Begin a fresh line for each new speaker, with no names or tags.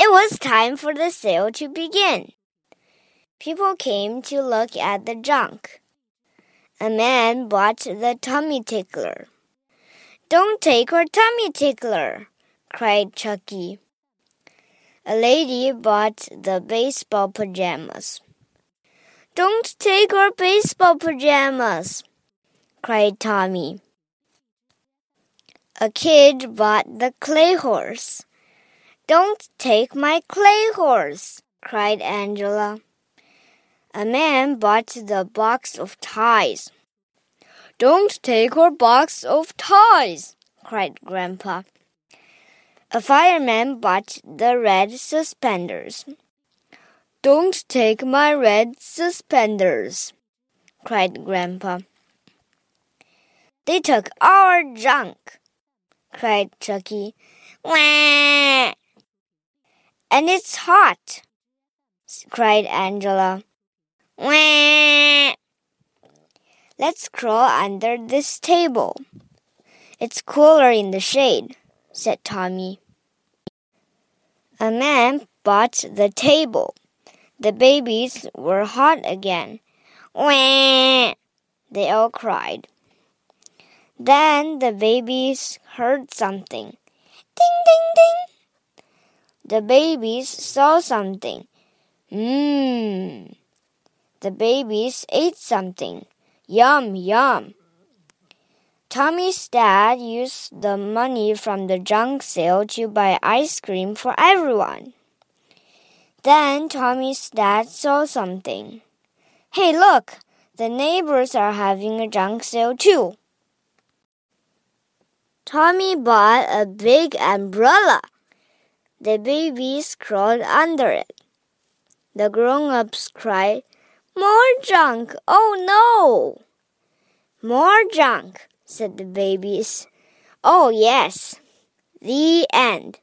It was time for the sale to begin. People came to look at the junk. A man bought the tummy tickler. Don't take our tummy tickler, cried Chucky. A lady bought the baseball pajamas. Don't take our baseball pajamas, cried Tommy. A kid bought the clay horse. Don't take my clay horse, cried Angela. A man bought the box of ties. Don't take our box of ties, cried Grandpa. A fireman bought the red suspenders. Don't take my red suspenders, cried Grandpa. They took our junk, cried Chucky. Wah! And it's hot, cried Angela. Wah! Let's crawl under this table. It's cooler in the shade, said Tommy. A man bought the table. The babies were hot again. Wah! They all cried. Then the babies heard something. Ding, ding, ding. The babies saw something. Mmm. The babies ate something. Yum, yum. Tommy's dad used the money from the junk sale to buy ice cream for everyone. Then Tommy's dad saw something. Hey, look! The neighbors are having a junk sale too. Tommy bought a big umbrella. The babies crawled under it. The grown ups cried, More junk! Oh no! More junk, said the babies. Oh yes. The end.